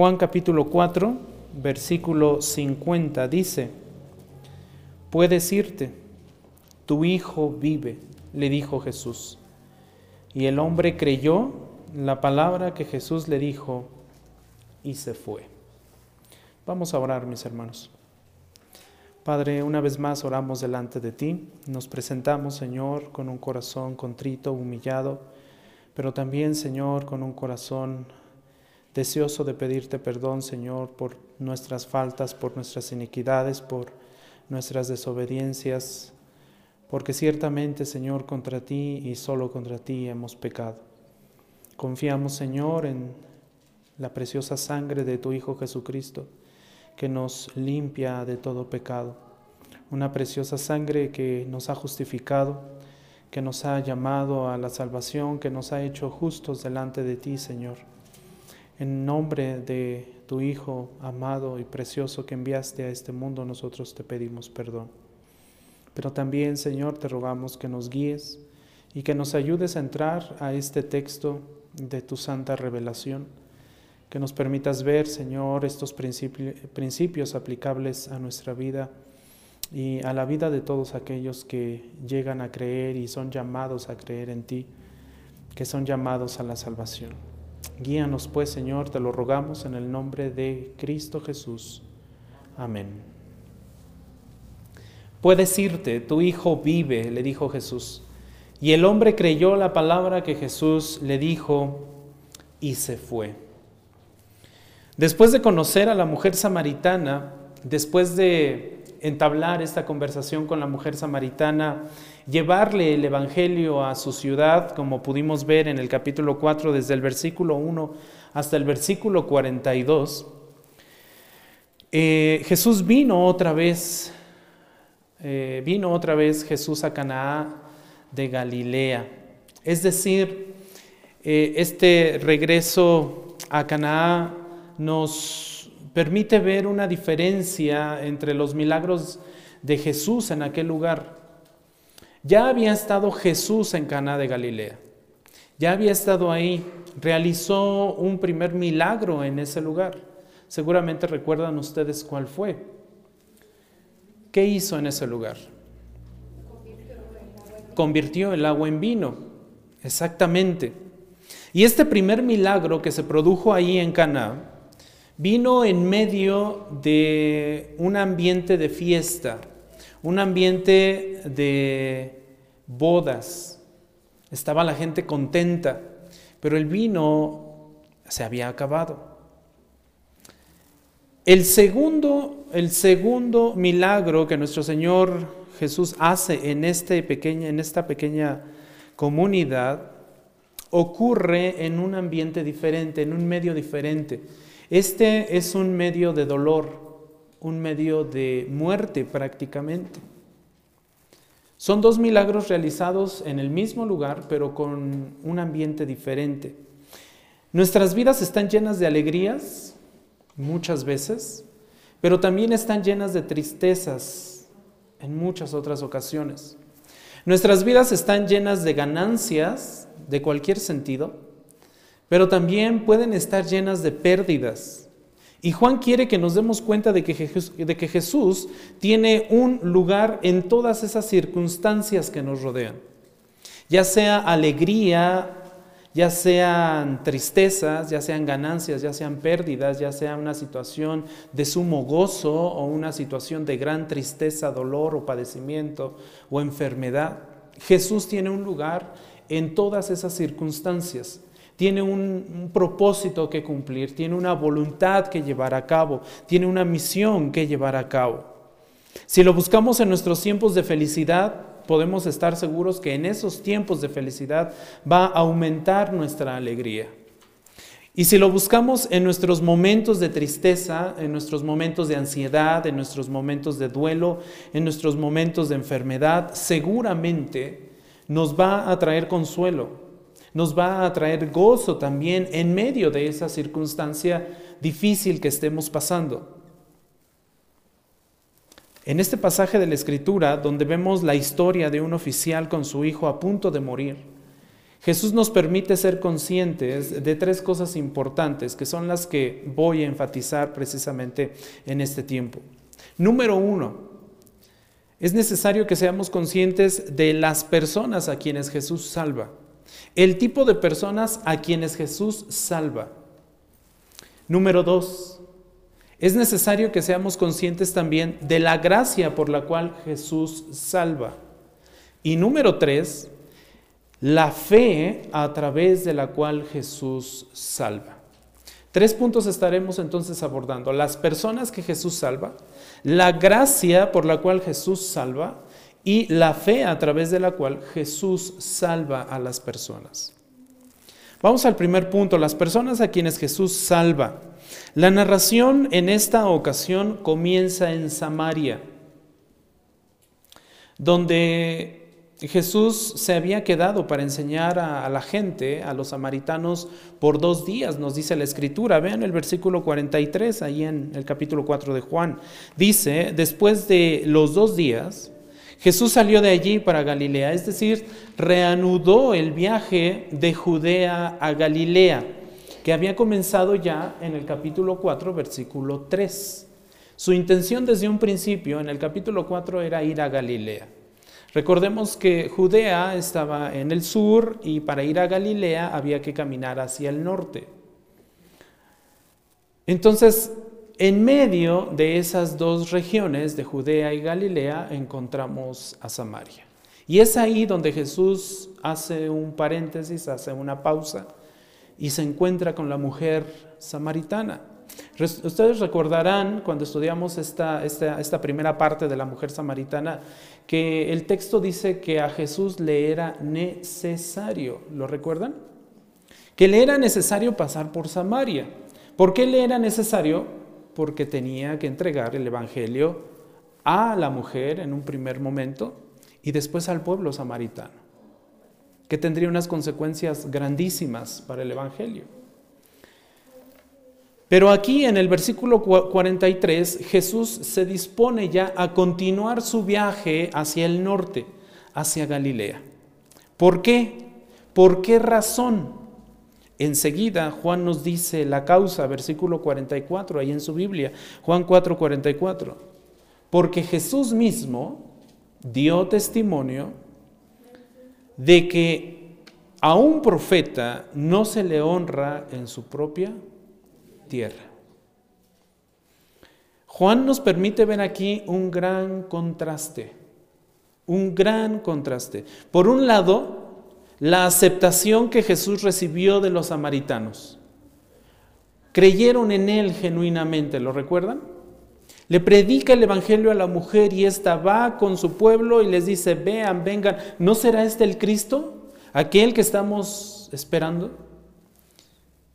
Juan capítulo 4, versículo 50 dice, puedes irte, tu hijo vive, le dijo Jesús. Y el hombre creyó la palabra que Jesús le dijo y se fue. Vamos a orar, mis hermanos. Padre, una vez más oramos delante de ti. Nos presentamos, Señor, con un corazón contrito, humillado, pero también, Señor, con un corazón deseoso de pedirte perdón, Señor, por nuestras faltas, por nuestras iniquidades, por nuestras desobediencias, porque ciertamente, Señor, contra ti y solo contra ti hemos pecado. Confiamos, Señor, en la preciosa sangre de tu Hijo Jesucristo, que nos limpia de todo pecado. Una preciosa sangre que nos ha justificado, que nos ha llamado a la salvación, que nos ha hecho justos delante de ti, Señor. En nombre de tu Hijo amado y precioso que enviaste a este mundo, nosotros te pedimos perdón. Pero también, Señor, te rogamos que nos guíes y que nos ayudes a entrar a este texto de tu santa revelación, que nos permitas ver, Señor, estos principios aplicables a nuestra vida y a la vida de todos aquellos que llegan a creer y son llamados a creer en ti, que son llamados a la salvación. Guíanos pues, Señor, te lo rogamos en el nombre de Cristo Jesús. Amén. Puedes irte, tu hijo vive, le dijo Jesús. Y el hombre creyó la palabra que Jesús le dijo y se fue. Después de conocer a la mujer samaritana, después de entablar esta conversación con la mujer samaritana, llevarle el Evangelio a su ciudad, como pudimos ver en el capítulo 4, desde el versículo 1 hasta el versículo 42, eh, Jesús vino otra vez, eh, vino otra vez Jesús a Canaá de Galilea. Es decir, eh, este regreso a Canaá nos permite ver una diferencia entre los milagros de Jesús en aquel lugar ya había estado Jesús en Cana de Galilea. Ya había estado ahí, realizó un primer milagro en ese lugar. Seguramente recuerdan ustedes cuál fue. ¿Qué hizo en ese lugar? Convirtió el agua en vino. Exactamente. Y este primer milagro que se produjo ahí en Cana vino en medio de un ambiente de fiesta un ambiente de bodas. Estaba la gente contenta, pero el vino se había acabado. El segundo, el segundo milagro que nuestro Señor Jesús hace en, este pequeña, en esta pequeña comunidad ocurre en un ambiente diferente, en un medio diferente. Este es un medio de dolor, un medio de muerte prácticamente. Son dos milagros realizados en el mismo lugar, pero con un ambiente diferente. Nuestras vidas están llenas de alegrías, muchas veces, pero también están llenas de tristezas en muchas otras ocasiones. Nuestras vidas están llenas de ganancias de cualquier sentido, pero también pueden estar llenas de pérdidas y Juan quiere que nos demos cuenta de que, Jesús, de que Jesús tiene un lugar en todas esas circunstancias que nos rodean. Ya sea alegría, ya sean tristezas, ya sean ganancias, ya sean pérdidas, ya sea una situación de sumo gozo o una situación de gran tristeza, dolor o padecimiento o enfermedad. Jesús tiene un lugar en todas esas circunstancias tiene un, propósito que cumplir, tiene una voluntad que llevar a cabo, tiene una misión que llevar a cabo. Si lo buscamos en nuestros tiempos de felicidad, podemos estar seguros que en esos tiempos de felicidad va a aumentar nuestra alegría. Y si lo buscamos en nuestros momentos de tristeza, en nuestros momentos de ansiedad, en nuestros momentos de duelo, en nuestros momentos de enfermedad, seguramente nos va a traer consuelo, nos va a traer gozo también en medio de esa circunstancia difícil que estemos pasando. En este pasaje de la Escritura, donde vemos la historia de un oficial con su hijo a punto de morir, Jesús nos permite ser conscientes de tres cosas importantes que son las que voy a enfatizar precisamente en este tiempo. Número uno, es necesario que seamos conscientes de las personas a quienes Jesús salva, el tipo de personas a quienes Jesús salva. Número dos, es necesario que seamos conscientes también de la gracia por la cual Jesús salva. Y número tres, la fe a través de la cual Jesús salva. Tres puntos estaremos entonces abordando. Las personas que Jesús salva, la gracia por la cual Jesús salva y la fe a través de la cual Jesús salva a las personas. Vamos al primer punto, las personas a quienes Jesús salva. La narración en esta ocasión comienza en Samaria, donde Jesús se había quedado para enseñar a, la gente, a los samaritanos, por dos días, nos dice la escritura. Vean el versículo 43, ahí en el capítulo 4 de Juan. Dice, después de los dos días, Jesús salió de allí para Galilea, es decir, reanudó el viaje de Judea a Galilea, que había comenzado ya en el capítulo 4, versículo 3. Su intención desde un principio, en el capítulo 4, era ir a Galilea. Recordemos que Judea estaba en el sur y para ir a Galilea había que caminar hacia el norte. Entonces, en medio de esas dos regiones, de Judea y Galilea, encontramos a Samaria. Y es ahí donde Jesús hace un paréntesis, hace una pausa y se encuentra con la mujer samaritana. Ustedes recordarán cuando estudiamos esta, esta, primera parte de la mujer samaritana que el texto dice que a Jesús le era necesario, ¿lo recuerdan? Que le era necesario pasar por Samaria. ¿Por qué le era necesario? Porque tenía que entregar el Evangelio a la mujer en un primer momento y después al pueblo samaritano, que tendría unas consecuencias grandísimas para el Evangelio. Pero aquí en el versículo 43 Jesús se dispone ya a continuar su viaje hacia el norte, hacia Galilea. ¿Por qué? ¿Por qué razón? Enseguida Juan nos dice la causa, versículo 44, ahí en su Biblia, Juan 4, 44. Porque Jesús mismo dio testimonio de que a un profeta no se le honra en su propia tierra. Juan nos permite ver aquí un gran contraste, un gran contraste. Por un lado, la aceptación que Jesús recibió de los samaritanos. Creyeron en Él genuinamente, ¿lo recuerdan? Le predica el Evangelio a la mujer y ésta va con su pueblo y les dice, vean, vengan, ¿no será este el Cristo? Aquel que estamos esperando.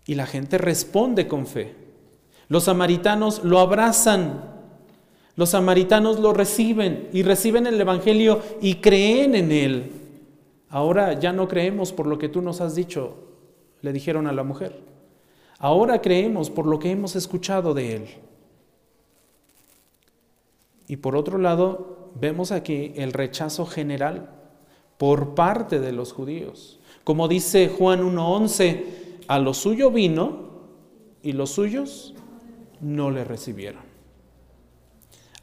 Y la gente responde con fe. Los samaritanos lo abrazan, los samaritanos lo reciben y reciben el Evangelio y creen en él. Ahora ya no creemos por lo que tú nos has dicho, le dijeron a la mujer. Ahora creemos por lo que hemos escuchado de él. Y por otro lado, vemos aquí el rechazo general por parte de los judíos. Como dice Juan 1.11, a lo suyo vino y los suyos no le recibieron.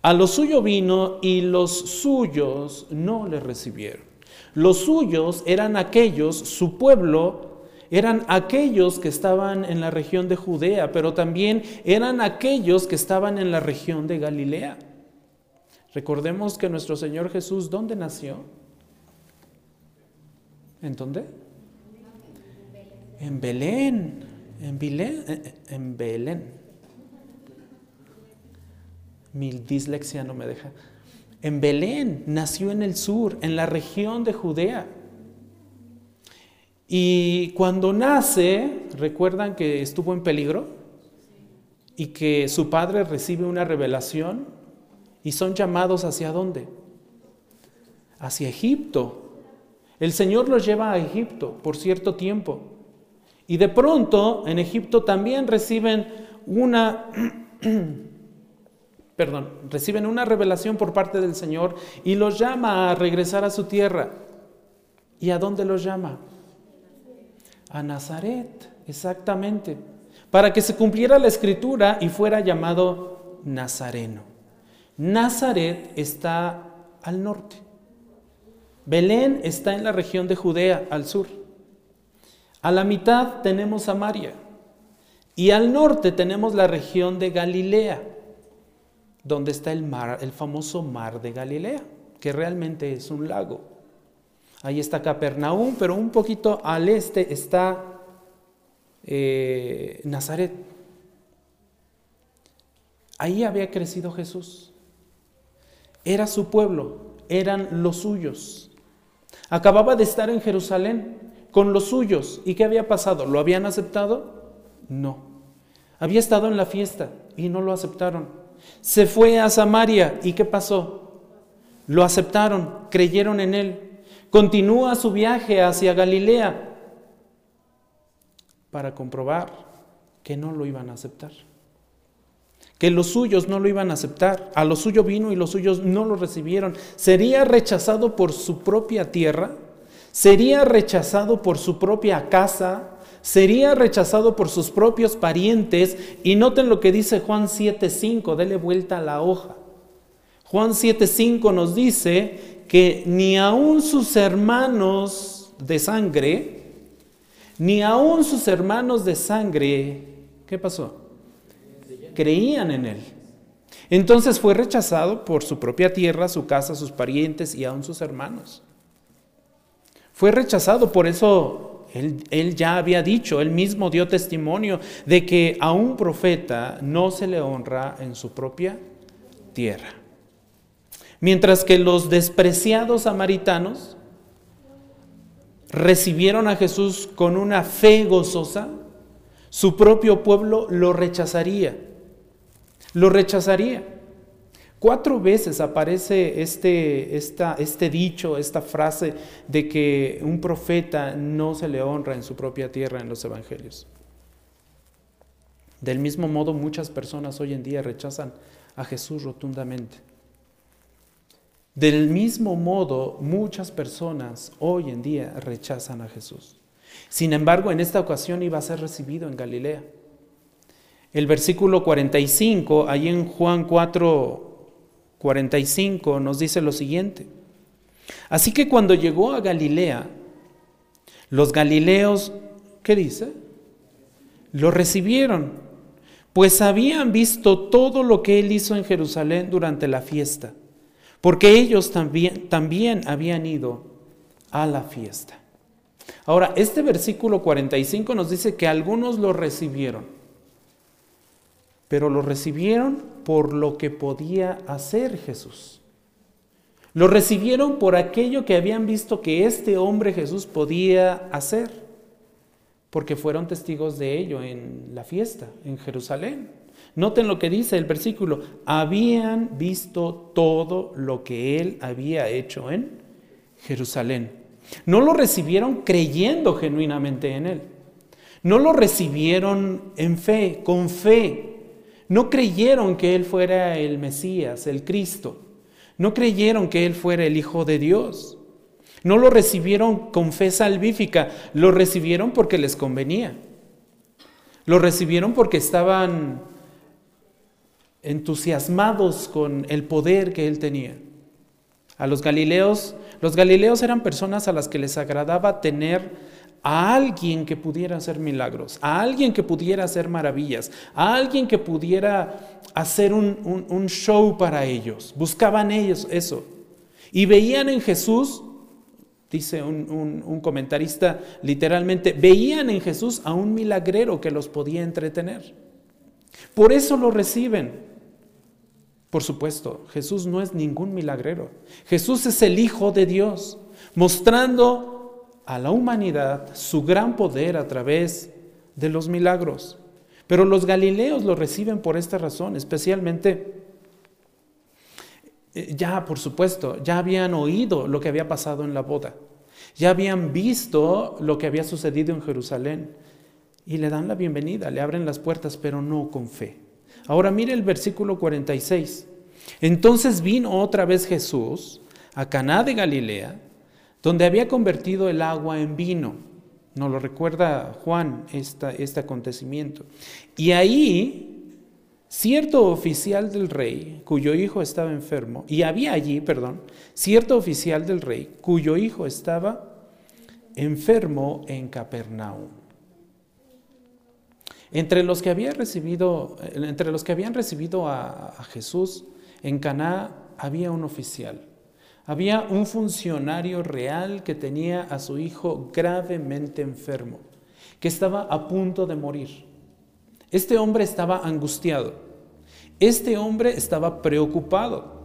A lo suyo vino y los suyos no le recibieron. Los suyos eran aquellos, su pueblo, eran aquellos que estaban en la región de Judea, pero también eran aquellos que estaban en la región de Galilea. Recordemos que nuestro Señor Jesús, ¿dónde nació? ¿En dónde? En Belén, en Belén, eh, eh, en Belén. Mi dislexia no me deja. En Belén, nació en el sur, en la región de Judea. Y cuando nace, recuerdan que estuvo en peligro y que su padre recibe una revelación y son llamados hacia dónde? Hacia Egipto. El Señor los lleva a Egipto por cierto tiempo. Y de pronto en Egipto también reciben una, perdón, reciben una revelación por parte del Señor y los llama a regresar a su tierra. ¿Y a dónde los llama? A Nazaret, exactamente. Para que se cumpliera la escritura y fuera llamado Nazareno. Nazaret está al norte. Belén está en la región de Judea, al sur. A la mitad tenemos Samaria. Y al norte tenemos la región de Galilea, donde está el mar, el famoso mar de Galilea, que realmente es un lago. Ahí está Capernaum, pero un poquito al este está eh, Nazaret. Ahí había crecido Jesús. Era su pueblo, eran los suyos. Acababa de estar en Jerusalén con los suyos. ¿Y qué había pasado? ¿Lo habían aceptado? No. Había estado en la fiesta y no lo aceptaron. Se fue a Samaria y ¿qué pasó? Lo aceptaron, creyeron en él. Continúa su viaje hacia Galilea para comprobar que no lo iban a aceptar. Que los suyos no lo iban a aceptar. A lo suyo vino y los suyos no lo recibieron. Sería rechazado por su propia tierra. Sería rechazado por su propia casa sería rechazado por sus propios parientes. Y noten lo que dice Juan 7.5, dele vuelta a la hoja. Juan 7.5 nos dice que ni aun sus hermanos de sangre, ni aun sus hermanos de sangre, ¿qué pasó? Creían en él. Entonces fue rechazado por su propia tierra, su casa, sus parientes y aun sus hermanos. Fue rechazado, por eso él, ya había dicho, él mismo dio testimonio de que a un profeta no se le honra en su propia tierra. Mientras que los despreciados samaritanos recibieron a Jesús con una fe gozosa, su propio pueblo lo rechazaría. Lo rechazaría. Cuatro veces aparece este, este dicho, esta frase de que un profeta no se le honra en su propia tierra en los evangelios. Del mismo modo, muchas personas hoy en día rechazan a Jesús rotundamente. Del mismo modo, muchas personas hoy en día rechazan a Jesús. Sin embargo, en esta ocasión iba a ser recibido en Galilea. El versículo 45, ahí en Juan 4, 45 nos dice lo siguiente. Así que cuando llegó a Galilea, los galileos, ¿qué dice? Lo recibieron, pues habían visto todo lo que él hizo en Jerusalén durante la fiesta, porque ellos también, también habían ido a la fiesta. Ahora, este versículo 45 nos dice que algunos lo recibieron pero lo recibieron por lo que podía hacer Jesús. Lo recibieron por aquello que habían visto que este hombre Jesús podía hacer, porque fueron testigos de ello en la fiesta, en Jerusalén. Noten lo que dice el versículo, habían visto todo lo que él había hecho en Jerusalén. No lo recibieron creyendo genuinamente en él. No lo recibieron en fe, con fe, no creyeron que Él fuera el Mesías, el Cristo. No creyeron que Él fuera el Hijo de Dios. No lo recibieron con fe salvífica, lo recibieron porque les convenía. Lo recibieron porque estaban entusiasmados con el poder que Él tenía. A los galileos, los galileos eran personas a las que les agradaba tener a alguien que pudiera hacer milagros, a alguien que pudiera hacer maravillas, a alguien que pudiera hacer un, show para ellos. Buscaban ellos eso. Y veían en Jesús, dice un, un comentarista literalmente, veían en Jesús a un milagrero que los podía entretener. Por eso lo reciben. Por supuesto, Jesús no es ningún milagrero. Jesús es el Hijo de Dios, mostrando a la humanidad su gran poder a través de los milagros. Pero los galileos lo reciben por esta razón, especialmente eh, ya, por supuesto, ya habían oído lo que había pasado en la boda, ya habían visto lo que había sucedido en Jerusalén y le dan la bienvenida, le abren las puertas, pero no con fe. Ahora mire el versículo 46. Entonces vino otra vez Jesús a Caná de Galilea donde había convertido el agua en vino. Nos lo recuerda Juan este acontecimiento. Y ahí, cierto oficial del rey, cuyo hijo estaba enfermo, y había allí, perdón, cierto oficial del rey, cuyo hijo estaba enfermo en Capernaum. Entre los que, había recibido, entre los que habían recibido a, a Jesús en Caná había un oficial había un funcionario real que tenía a su hijo gravemente enfermo, que estaba a punto de morir. Este hombre estaba angustiado. Este hombre estaba preocupado.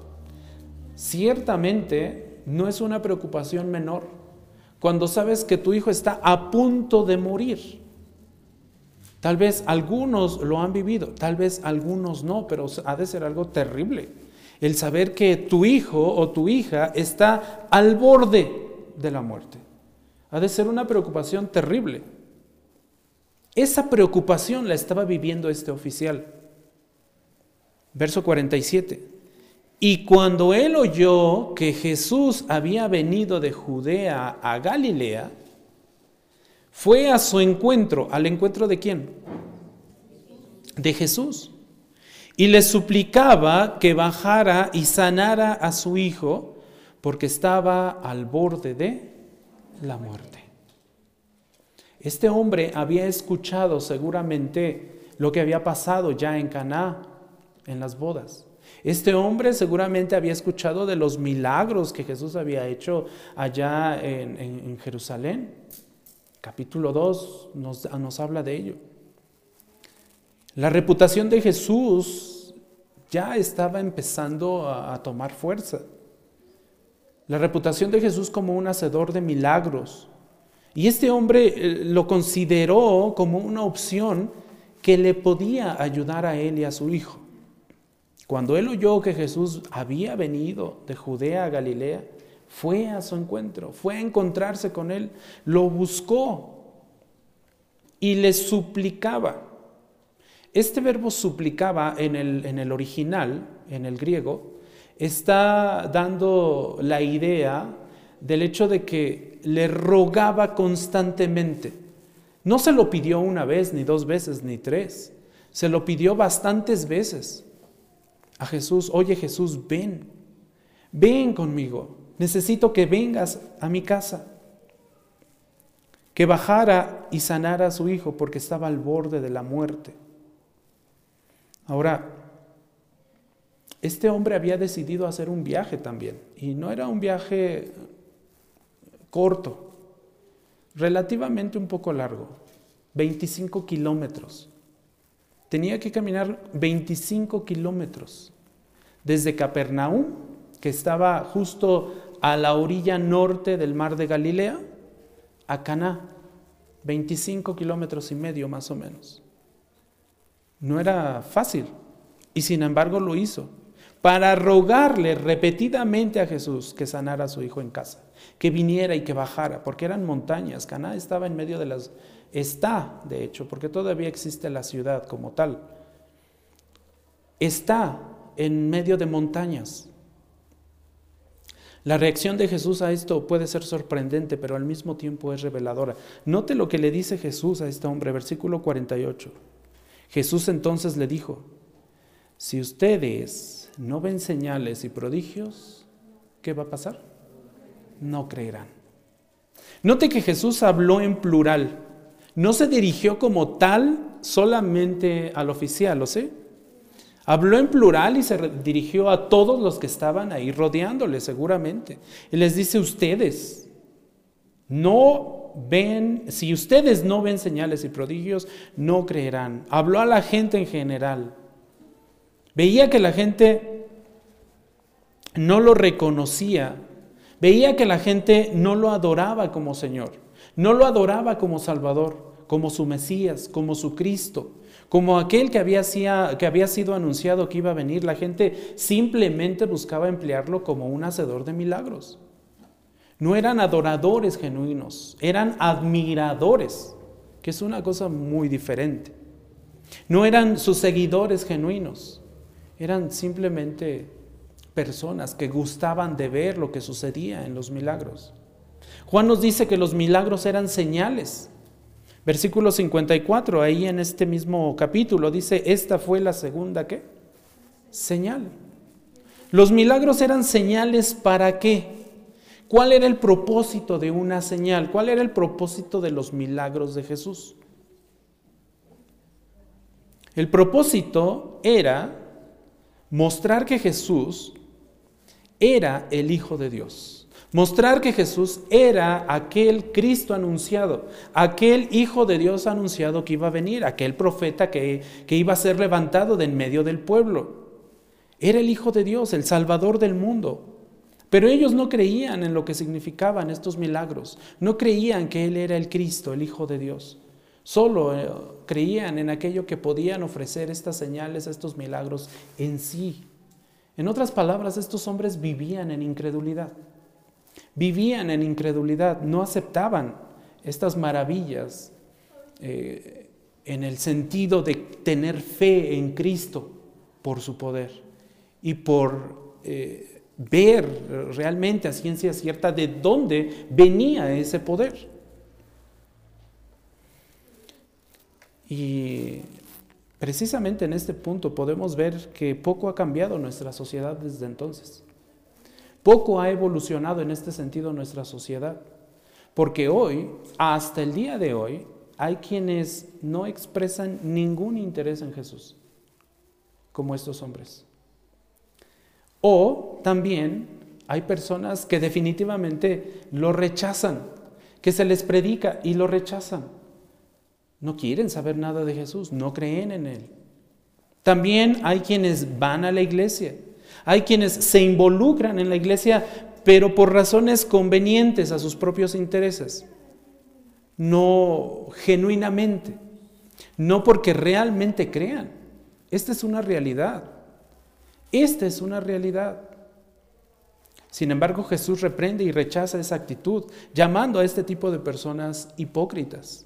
Ciertamente no es una preocupación menor cuando sabes que tu hijo está a punto de morir. Tal vez algunos lo han vivido, tal vez algunos no, pero ha de ser algo terrible el saber que tu hijo o tu hija está al borde de la muerte. Ha de ser una preocupación terrible. Esa preocupación la estaba viviendo este oficial. Verso 47. Y cuando él oyó que Jesús había venido de Judea a Galilea, fue a su encuentro. ¿Al encuentro de quién? De Jesús y le suplicaba que bajara y sanara a su hijo porque estaba al borde de la muerte. Este hombre había escuchado seguramente lo que había pasado ya en Caná, en las bodas. Este hombre seguramente había escuchado de los milagros que Jesús había hecho allá en, Jerusalén. Capítulo 2 nos, nos habla de ello. La reputación de Jesús ya estaba empezando a, tomar fuerza. La reputación de Jesús como un hacedor de milagros. Y este hombre eh, lo consideró como una opción que le podía ayudar a él y a su hijo. Cuando él oyó que Jesús había venido de Judea a Galilea, fue a su encuentro, fue a encontrarse con él, lo buscó y le suplicaba. Este verbo suplicaba en el, original, en el griego, está dando la idea del hecho de que le rogaba constantemente. No se lo pidió una vez, ni dos veces, ni tres. Se lo pidió bastantes veces a Jesús. Oye Jesús, ven, ven conmigo. Necesito que vengas a mi casa. Que bajara y sanara a su hijo porque estaba al borde de la muerte. Ahora, este hombre había decidido hacer un viaje también, y no era un viaje corto, relativamente un poco largo, 25 kilómetros. Tenía que caminar 25 kilómetros desde Capernaum, que estaba justo a la orilla norte del mar de Galilea, a Caná, 25 kilómetros y medio más o menos. No era fácil. Y sin embargo lo hizo. Para rogarle repetidamente a Jesús que sanara a su hijo en casa. Que viniera y que bajara. Porque eran montañas. Caná estaba en medio de las... Está, de hecho, porque todavía existe la ciudad como tal. Está en medio de montañas. La reacción de Jesús a esto puede ser sorprendente, pero al mismo tiempo es reveladora. Note lo que le dice Jesús a este hombre, versículo 48. Jesús entonces le dijo, si ustedes no ven señales y prodigios, ¿qué va a pasar? No creerán. Note que Jesús habló en plural, no se dirigió como tal solamente al oficial, ¿lo sé? Habló en plural y se dirigió a todos los que estaban ahí rodeándole seguramente. Y les dice, ustedes no ven, si ustedes no ven señales y prodigios, no creerán. Habló a la gente en general. Veía que la gente no lo reconocía. Veía que la gente no lo adoraba como Señor. No lo adoraba como Salvador, como su Mesías, como su Cristo, como aquel que había, que había sido anunciado que iba a venir. La gente simplemente buscaba emplearlo como un hacedor de milagros. No eran adoradores genuinos, eran admiradores, que es una cosa muy diferente. No eran sus seguidores genuinos, eran simplemente personas que gustaban de ver lo que sucedía en los milagros. Juan nos dice que los milagros eran señales, Versículo 54, ahí en este mismo capítulo dice, esta fue la segunda qué? Señal. Los milagros eran señales para qué? ¿Cuál era el propósito de una señal? ¿Cuál era el propósito de los milagros de Jesús? El propósito era mostrar que Jesús era el Hijo de Dios. Mostrar que Jesús era aquel Cristo anunciado, aquel Hijo de Dios anunciado que iba a venir, aquel profeta que, que, iba a ser levantado de en medio del pueblo. Era el Hijo de Dios, el Salvador del mundo. Pero ellos no creían en lo que significaban estos milagros, no creían que Él era el Cristo, el Hijo de Dios. Solo eh, creían en aquello que podían ofrecer estas señales, estos milagros en sí. En otras palabras, estos hombres vivían en incredulidad. Vivían en incredulidad, no aceptaban estas maravillas eh, en el sentido de tener fe en Cristo por su poder y por eh, ver realmente a ciencia cierta de dónde venía ese poder. Y precisamente en este punto podemos ver que poco ha cambiado nuestra sociedad desde entonces. Poco ha evolucionado en este sentido nuestra sociedad. Porque hoy, hasta el día de hoy, hay quienes no expresan ningún interés en Jesús, como estos hombres. O también hay personas que definitivamente lo rechazan, que se les predica y lo rechazan. No quieren saber nada de Jesús, no creen en Él. También hay quienes van a la iglesia, hay quienes se involucran en la iglesia, pero por razones convenientes a sus propios intereses, no genuinamente, no porque realmente crean. Esta es una realidad. Esta es una realidad. Sin embargo, Jesús reprende y rechaza esa actitud, llamando a este tipo de personas hipócritas.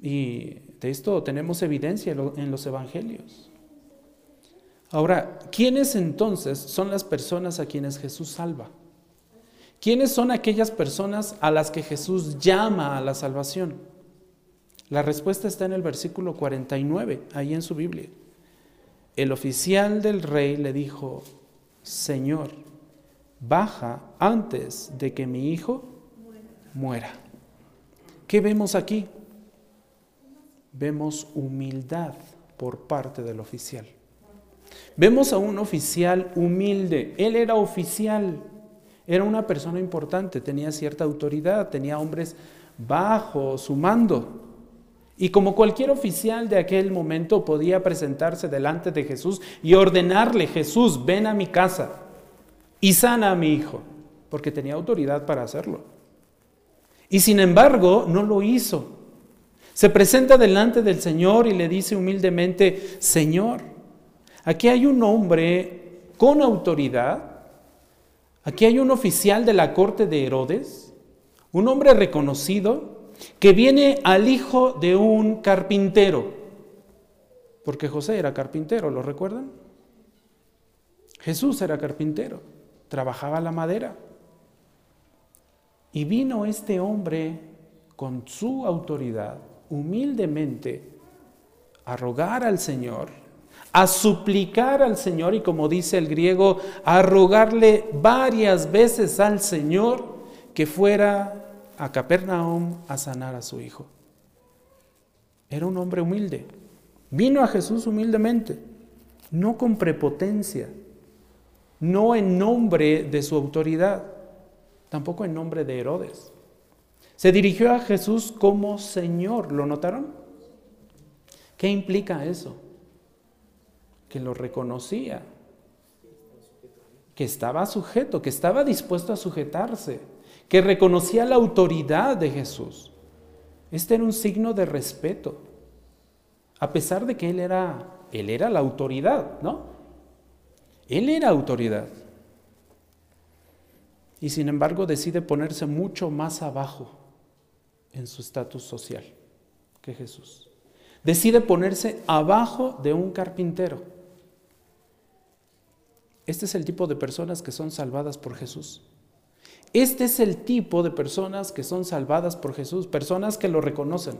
Y de esto tenemos evidencia en los evangelios. Ahora, ¿quiénes entonces son las personas a quienes Jesús salva? ¿Quiénes son aquellas personas a las que Jesús llama a la salvación? La respuesta está en el versículo 49, ahí en su Biblia. El oficial del rey le dijo, Señor, baja antes de que mi hijo muera. ¿Qué vemos aquí? Vemos humildad por parte del oficial. Vemos a un oficial humilde. Él era oficial, era una persona importante, tenía cierta autoridad, tenía hombres bajo su mando. Y como cualquier oficial de aquel momento podía presentarse delante de Jesús y ordenarle, Jesús, ven a mi casa y sana a mi hijo, porque tenía autoridad para hacerlo. Y sin embargo, no lo hizo. Se presenta delante del Señor y le dice humildemente, Señor, aquí hay un hombre con autoridad, aquí hay un oficial de la corte de Herodes, un hombre reconocido, que viene al hijo de un carpintero, porque José era carpintero, ¿lo recuerdan? Jesús era carpintero, trabajaba la madera. Y vino este hombre con su autoridad, humildemente, a rogar al Señor, a suplicar al Señor y como dice el griego, a rogarle varias veces al Señor que fuera a Capernaum a sanar a su hijo. Era un hombre humilde. Vino a Jesús humildemente, no con prepotencia, no en nombre de su autoridad, tampoco en nombre de Herodes. Se dirigió a Jesús como Señor, ¿lo notaron? ¿Qué implica eso? Que lo reconocía, que estaba sujeto, que estaba dispuesto a sujetarse que reconocía la autoridad de Jesús. Este era un signo de respeto, a pesar de que él era, él era la autoridad, ¿no? Él era autoridad. Y sin embargo decide ponerse mucho más abajo en su estatus social que Jesús. Decide ponerse abajo de un carpintero. Este es el tipo de personas que son salvadas por Jesús Este es el tipo de personas que son salvadas por Jesús, personas que lo reconocen,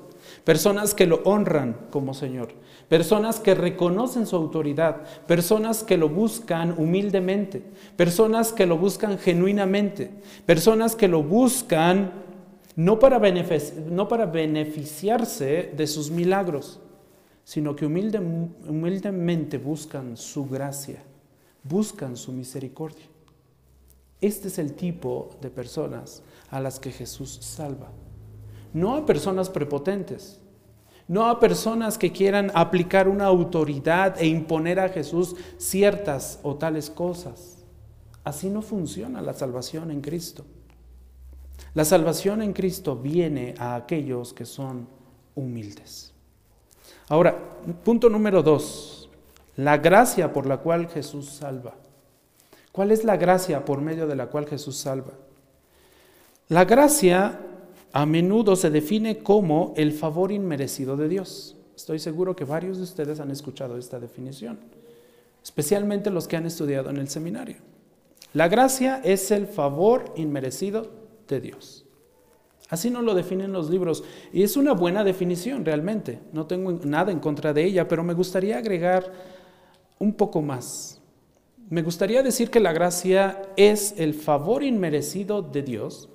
personas que lo honran como Señor, personas que reconocen su autoridad, personas que lo buscan humildemente, personas que lo buscan genuinamente, personas que lo buscan no para, beneficiarse de sus milagros, sino que humildemente buscan su gracia, buscan su misericordia. Este es el tipo de personas a las que Jesús salva. No a personas prepotentes, no a personas que quieran aplicar una autoridad e imponer a Jesús ciertas o tales cosas. Así no funciona la salvación en Cristo. La salvación en Cristo viene a aquellos que son humildes. Ahora, punto número dos, la gracia por la cual Jesús salva. ¿Cuál es la gracia por medio de la cual Jesús salva? La gracia a menudo se define como el favor inmerecido de Dios. Estoy seguro que varios de ustedes han escuchado esta definición, especialmente los que han estudiado en el seminario. La gracia es el favor inmerecido de Dios. Así no lo definen los libros y es una buena definición realmente. No tengo nada en contra de ella, pero me gustaría agregar un poco más. Me gustaría decir que la gracia es el favor inmerecido de Dios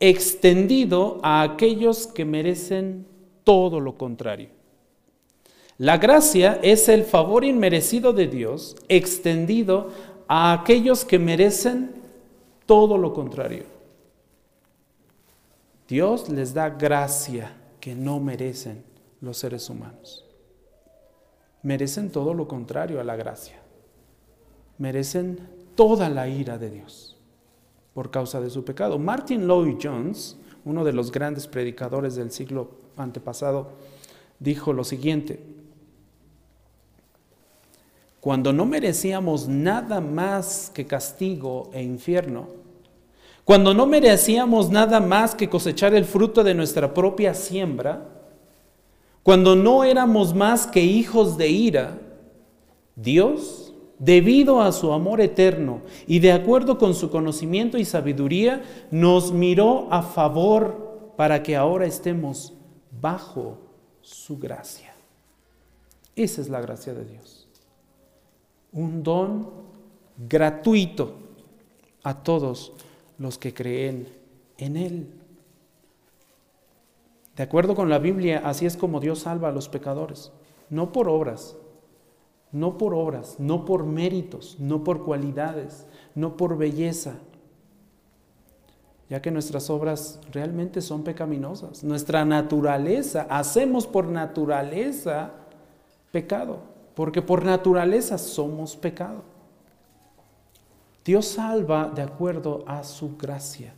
extendido a aquellos que merecen todo lo contrario. La gracia es el favor inmerecido de Dios extendido a aquellos que merecen todo lo contrario. Dios les da gracia que no merecen los seres humanos. Merecen todo lo contrario a la gracia merecen toda la ira de Dios por causa de su pecado. Martin Lloyd Jones, uno de los grandes predicadores del siglo antepasado, dijo lo siguiente, cuando no merecíamos nada más que castigo e infierno, cuando no merecíamos nada más que cosechar el fruto de nuestra propia siembra, cuando no éramos más que hijos de ira, Dios debido a su amor eterno y de acuerdo con su conocimiento y sabiduría, nos miró a favor para que ahora estemos bajo su gracia. Esa es la gracia de Dios. Un don gratuito a todos los que creen en Él. De acuerdo con la Biblia, así es como Dios salva a los pecadores, no por obras, no por obras, no por méritos, no por cualidades, no por belleza, ya que nuestras obras realmente son pecaminosas. Nuestra naturaleza, hacemos por naturaleza pecado, porque por naturaleza somos pecado. Dios salva de acuerdo a su gracia.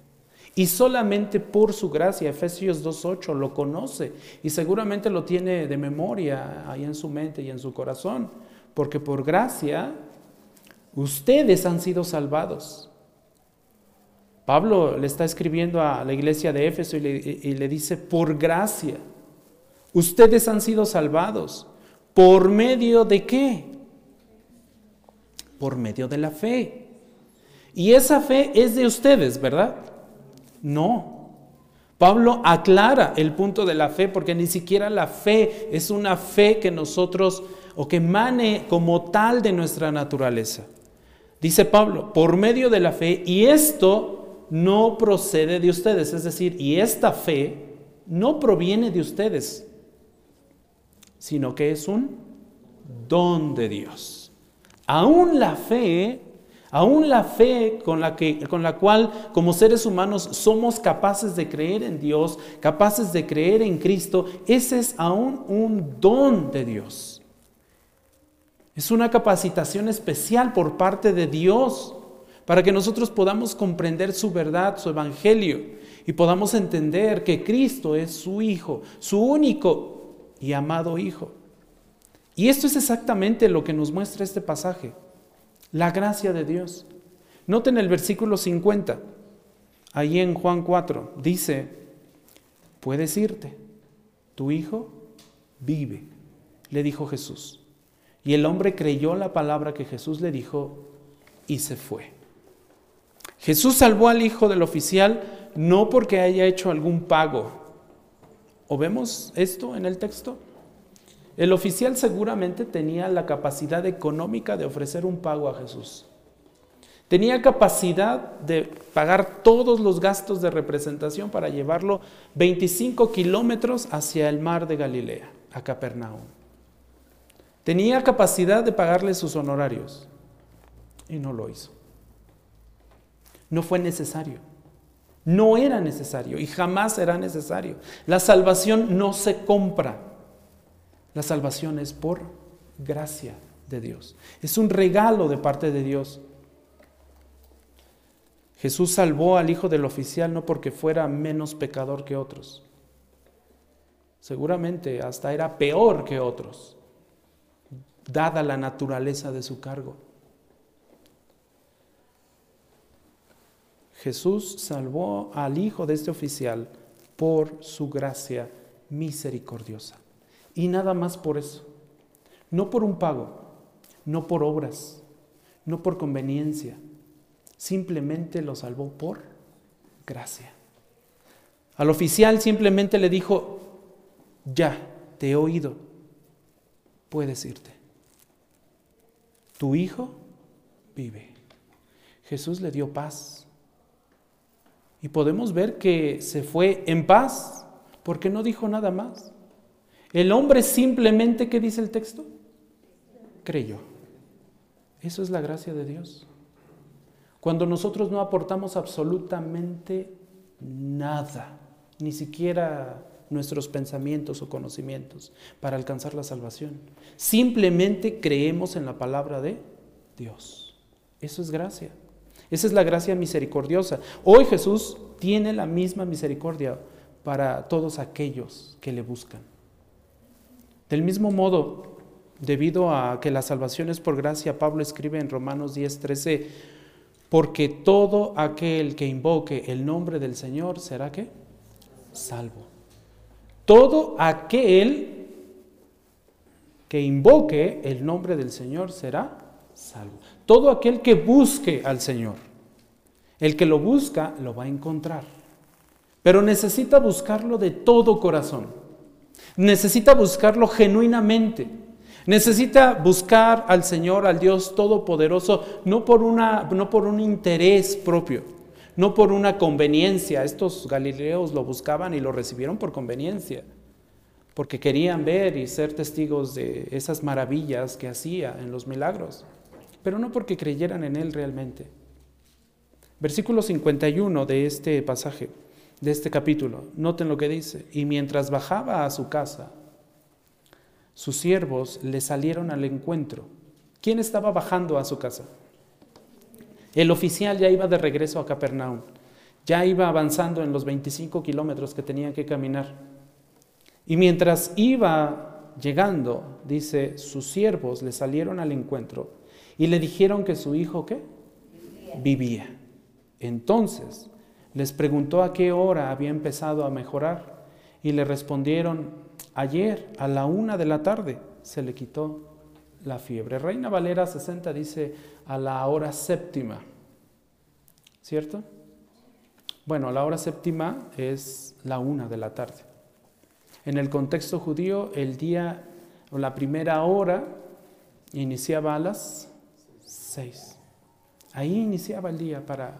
Y solamente por su gracia, Efesios 2.8 lo conoce y seguramente lo tiene de memoria ahí en su mente y en su corazón porque por gracia ustedes han sido salvados. Pablo le está escribiendo a la iglesia de Éfeso y le, dice, por gracia, ustedes han sido salvados. ¿Por medio de qué? Por medio de la fe. Y esa fe es de ustedes, ¿verdad? No. Pablo aclara el punto de la fe porque ni siquiera la fe es una fe que nosotros o que mane como tal de nuestra naturaleza. Dice Pablo, por medio de la fe, y esto no procede de ustedes, es decir, y esta fe no proviene de ustedes, sino que es un don de Dios. Aún la fe, aún la fe con la, que, con la cual como seres humanos somos capaces de creer en Dios, capaces de creer en Cristo, ese es aún un don de Dios. Es una capacitación especial por parte de Dios para que nosotros podamos comprender su verdad, su evangelio, y podamos entender que Cristo es su Hijo, su único y amado Hijo. Y esto es exactamente lo que nos muestra este pasaje, la gracia de Dios. Noten el versículo 50, ahí en Juan 4, dice, puedes irte, tu Hijo vive, le dijo Jesús. Y el hombre creyó la palabra que Jesús le dijo y se fue. Jesús salvó al hijo del oficial no porque haya hecho algún pago. ¿O vemos esto en el texto? El oficial seguramente tenía la capacidad económica de ofrecer un pago a Jesús. Tenía capacidad de pagar todos los gastos de representación para llevarlo 25 kilómetros hacia el mar de Galilea, a Capernaum. Tenía capacidad de pagarle sus honorarios y no lo hizo. No fue necesario. No era necesario y jamás será necesario. La salvación no se compra. La salvación es por gracia de Dios. Es un regalo de parte de Dios. Jesús salvó al hijo del oficial no porque fuera menos pecador que otros. Seguramente hasta era peor que otros, dada la naturaleza de su cargo. Jesús salvó al hijo de este oficial por su gracia misericordiosa. Y nada más por eso. No por un pago, no por obras, no por conveniencia. Simplemente lo salvó por gracia. Al oficial simplemente le dijo, ya, te he oído, puedes irte. Tu hijo vive. Jesús le dio paz y podemos ver que se fue en paz porque no dijo nada más. El hombre simplemente, ¿qué dice el texto? Creyó. Eso es la gracia de Dios. Cuando nosotros no aportamos absolutamente nada, ni siquiera nuestros pensamientos o conocimientos para alcanzar la salvación. Simplemente creemos en la palabra de Dios. Eso es gracia. Esa es la gracia misericordiosa. Hoy Jesús tiene la misma misericordia para todos aquellos que le buscan. Del mismo modo, debido a que la salvación es por gracia, Pablo escribe en Romanos 10, 13, porque todo aquel que invoque el nombre del Señor será que salvo. Todo aquel que invoque el nombre del Señor será salvo. Todo aquel que busque al Señor, el que lo busca, lo va a encontrar. Pero necesita buscarlo de todo corazón. Necesita buscarlo genuinamente. Necesita buscar al Señor, al Dios Todopoderoso, no por, una, no por un interés propio, no por una conveniencia. Estos galileos lo buscaban y lo recibieron por conveniencia, porque querían ver y ser testigos de esas maravillas que hacía en los milagros pero no porque creyeran en Él realmente. Versículo 51 de este pasaje, de este capítulo, noten lo que dice, y mientras bajaba a su casa, sus siervos le salieron al encuentro. ¿Quién estaba bajando a su casa? El oficial ya iba de regreso a Capernaum, ya iba avanzando en los 25 kilómetros que tenían que caminar. Y mientras iba llegando, dice, sus siervos le salieron al encuentro y le dijeron que su hijo, ¿qué? Vivía. Entonces les preguntó a qué hora había empezado a mejorar y le respondieron, ayer a la una de la tarde se le quitó la fiebre. Reina Valera 60 dice a la hora séptima, ¿cierto? Bueno, la hora séptima es la una de la tarde. En el contexto judío, el día o la primera hora iniciaba a las Ahí iniciaba el día para,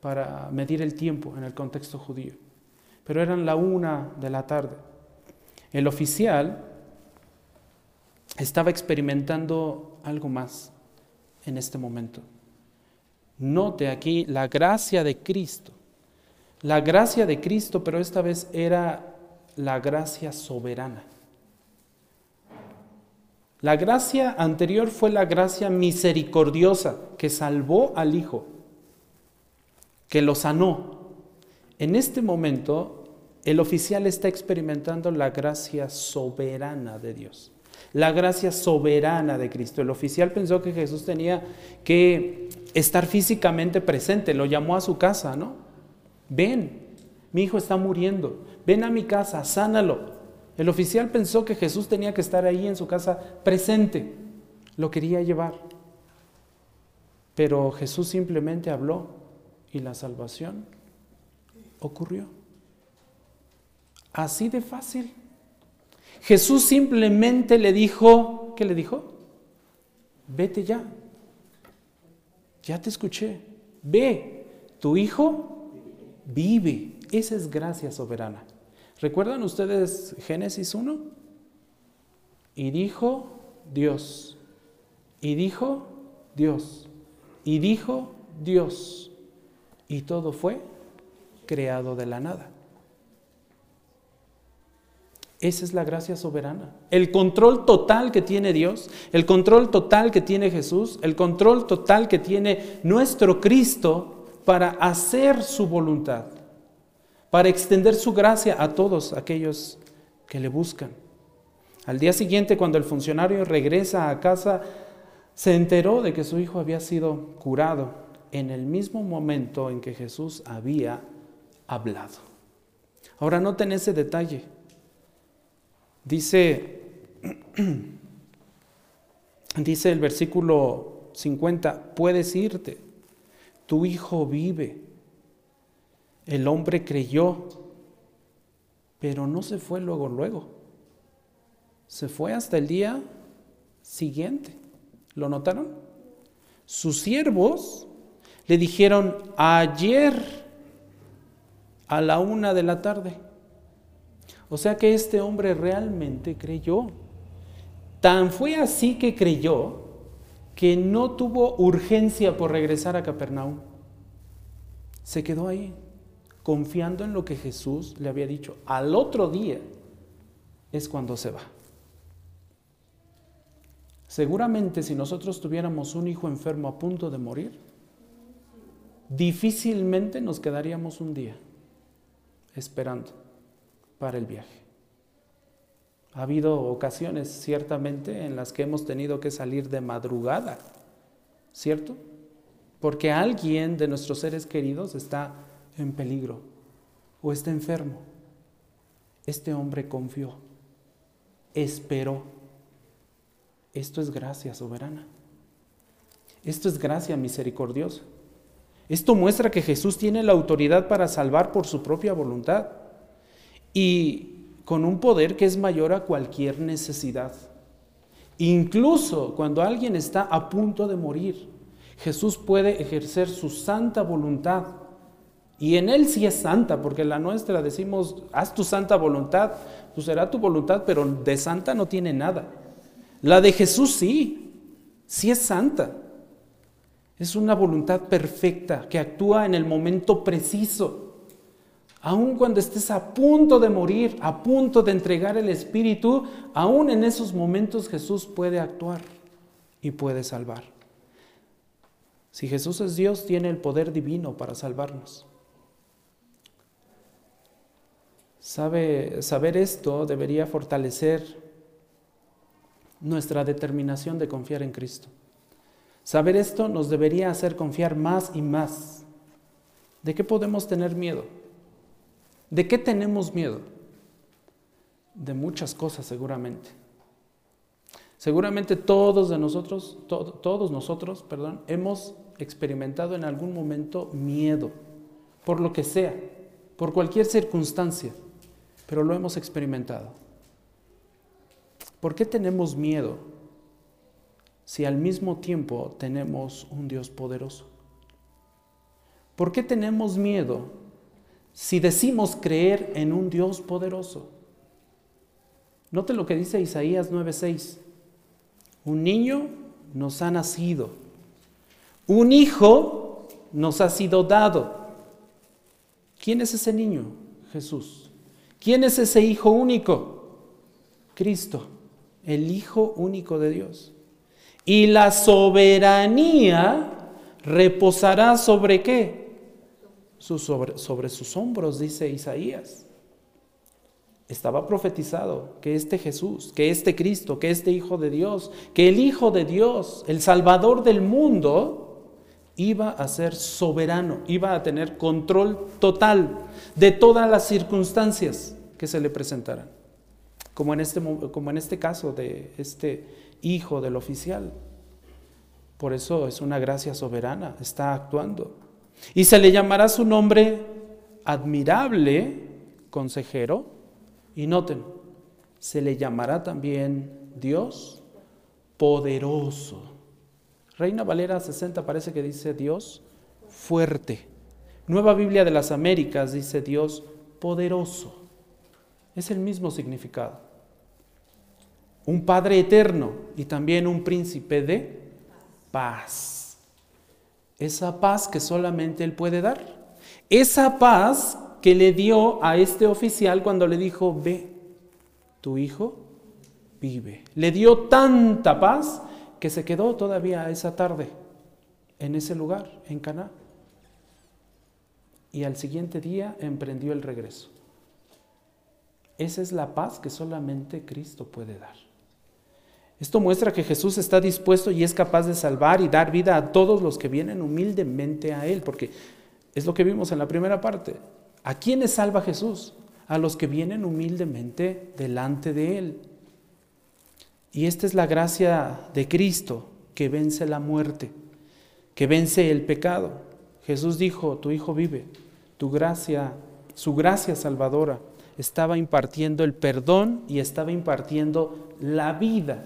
para medir el tiempo en el contexto judío. Pero eran la una de la tarde. El oficial estaba experimentando algo más en este momento. Note aquí la gracia de Cristo. La gracia de Cristo, pero esta vez era la gracia soberana. La gracia anterior fue la gracia misericordiosa que salvó al Hijo, que lo sanó. En este momento, el oficial está experimentando la gracia soberana de Dios, la gracia soberana de Cristo. El oficial pensó que Jesús tenía que estar físicamente presente, lo llamó a su casa, ¿no? Ven, mi hijo está muriendo, ven a mi casa, sánalo. El oficial pensó que Jesús tenía que estar ahí en su casa presente. Lo quería llevar. Pero Jesús simplemente habló y la salvación ocurrió. Así de fácil. Jesús simplemente le dijo, ¿qué le dijo? Vete ya. Ya te escuché. Ve, tu hijo vive. Esa es gracia soberana. ¿Recuerdan ustedes Génesis 1? Y dijo Dios. Y dijo Dios. Y dijo Dios. Y todo fue creado de la nada. Esa es la gracia soberana. El control total que tiene Dios, el control total que tiene Jesús, el control total que tiene nuestro Cristo para hacer su voluntad, para extender su gracia a todos aquellos que le buscan. Al día siguiente, cuando el funcionario regresa a casa, se enteró de que su hijo había sido curado en el mismo momento en que Jesús había hablado. Ahora noten ese detalle. Dice, dice el versículo 50, puedes irte, tu hijo vive. El hombre creyó, pero no se fue luego, luego. Se fue hasta el día siguiente. ¿Lo notaron? Sus siervos le dijeron ayer a la una de la tarde. O sea que este hombre realmente creyó. Tan fue así que creyó que no tuvo urgencia por regresar a Capernaum. Se quedó ahí, confiando en lo que Jesús le había dicho. Al otro día es cuando se va. Seguramente si nosotros tuviéramos un hijo enfermo a punto de morir, difícilmente nos quedaríamos un día esperando para el viaje. Ha habido ocasiones, ciertamente, en las que hemos tenido que salir de madrugada, ¿cierto? Porque alguien de nuestros seres queridos está en peligro o está enfermo. Este hombre confió, esperó. Esto es gracia soberana. Esto es gracia misericordiosa. Esto muestra que Jesús tiene la autoridad para salvar por su propia voluntad y con un poder que es mayor a cualquier necesidad. Incluso cuando alguien está a punto de morir, Jesús puede ejercer su santa voluntad. Y en Él sí es santa, porque la nuestra decimos, haz tu santa voluntad, pues será tu voluntad, pero de santa no tiene nada. La de Jesús sí, sí es santa. Es una voluntad perfecta que actúa en el momento preciso. Aun cuando estés a punto de morir, a punto de entregar el Espíritu, aún en esos momentos Jesús puede actuar y puede salvar. Si Jesús es Dios, tiene el poder divino para salvarnos. Sabe, saber esto debería fortalecer nuestra determinación de confiar en Cristo. Saber esto nos debería hacer confiar más y más. ¿De qué podemos tener miedo? ¿De qué tenemos miedo? De muchas cosas seguramente. Seguramente todos de nosotros, todos nosotros, perdón, hemos experimentado en algún momento miedo, por lo que sea, por cualquier circunstancia, pero lo hemos experimentado. ¿Por qué tenemos miedo si al mismo tiempo tenemos un Dios poderoso? ¿Por qué tenemos miedo si decimos creer en un Dios poderoso. Note lo que dice Isaías 9:6. Un niño nos ha nacido. Un hijo nos ha sido dado. ¿Quién es ese niño? Jesús. ¿Quién es ese hijo único? Cristo, el hijo único de Dios. Y la soberanía reposará sobre qué? Sobre, sus hombros, dice Isaías. Estaba profetizado que este Jesús, que este Cristo, que este Hijo de Dios, que el Hijo de Dios, el Salvador del mundo, iba a ser soberano, iba a tener control total de todas las circunstancias que se le presentaran. Como en este, como en este caso de este hijo del oficial. Por eso es una gracia soberana, está actuando. Y se le llamará su nombre admirable, consejero. Y noten, se le llamará también Dios poderoso. Reina Valera 60 parece que dice Dios fuerte. Nueva Biblia de las Américas dice Dios poderoso. Es el mismo significado. Un Padre eterno y también un príncipe de paz. Esa paz que solamente Él puede dar. Esa paz que le dio a este oficial cuando le dijo, ve, tu hijo vive. Le dio tanta paz que se quedó todavía esa tarde en ese lugar, en Caná. Y al siguiente día emprendió el regreso. Esa es la paz que solamente Cristo puede dar. Esto muestra que Jesús está dispuesto y es capaz de salvar y dar vida a todos los que vienen humildemente a Él, porque es lo que vimos en la primera parte. ¿A quiénes salva Jesús? A los que vienen humildemente delante de Él. Y esta es la gracia de Cristo que vence la muerte, que vence el pecado. Jesús dijo, tu Hijo vive, tu gracia, su gracia salvadora estaba impartiendo el perdón y estaba impartiendo la vida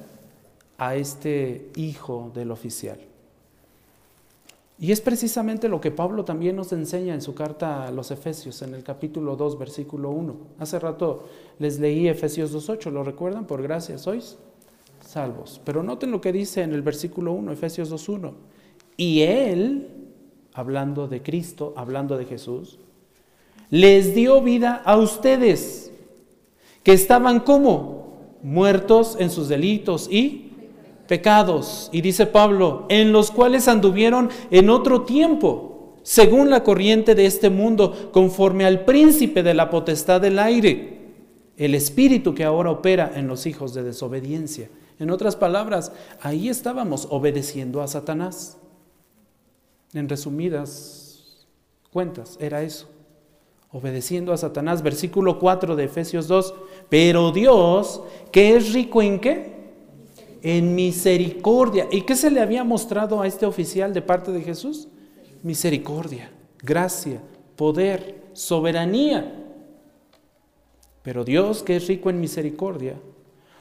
a este hijo del oficial. Y es precisamente lo que Pablo también nos enseña en su carta a los Efesios, en el capítulo 2, versículo 1. Hace rato les leí Efesios 2.8, ¿lo recuerdan? Por gracia sois salvos. Pero noten lo que dice en el versículo 1, Efesios 2.1. Y Él, hablando de Cristo, hablando de Jesús, les dio vida a ustedes, que estaban como muertos en sus delitos y pecados. Y dice Pablo, en los cuales anduvieron en otro tiempo, según la corriente de este mundo, conforme al príncipe de la potestad del aire, el espíritu que ahora opera en los hijos de desobediencia. En otras palabras, ahí estábamos obedeciendo a Satanás. En resumidas cuentas, era eso. Obedeciendo a Satanás. Versículo 4 de Efesios 2. Pero Dios, que es rico en qué? En misericordia. ¿Y qué se le había mostrado a este oficial de parte de Jesús? Misericordia, gracia, poder, soberanía. Pero Dios, que es rico en misericordia,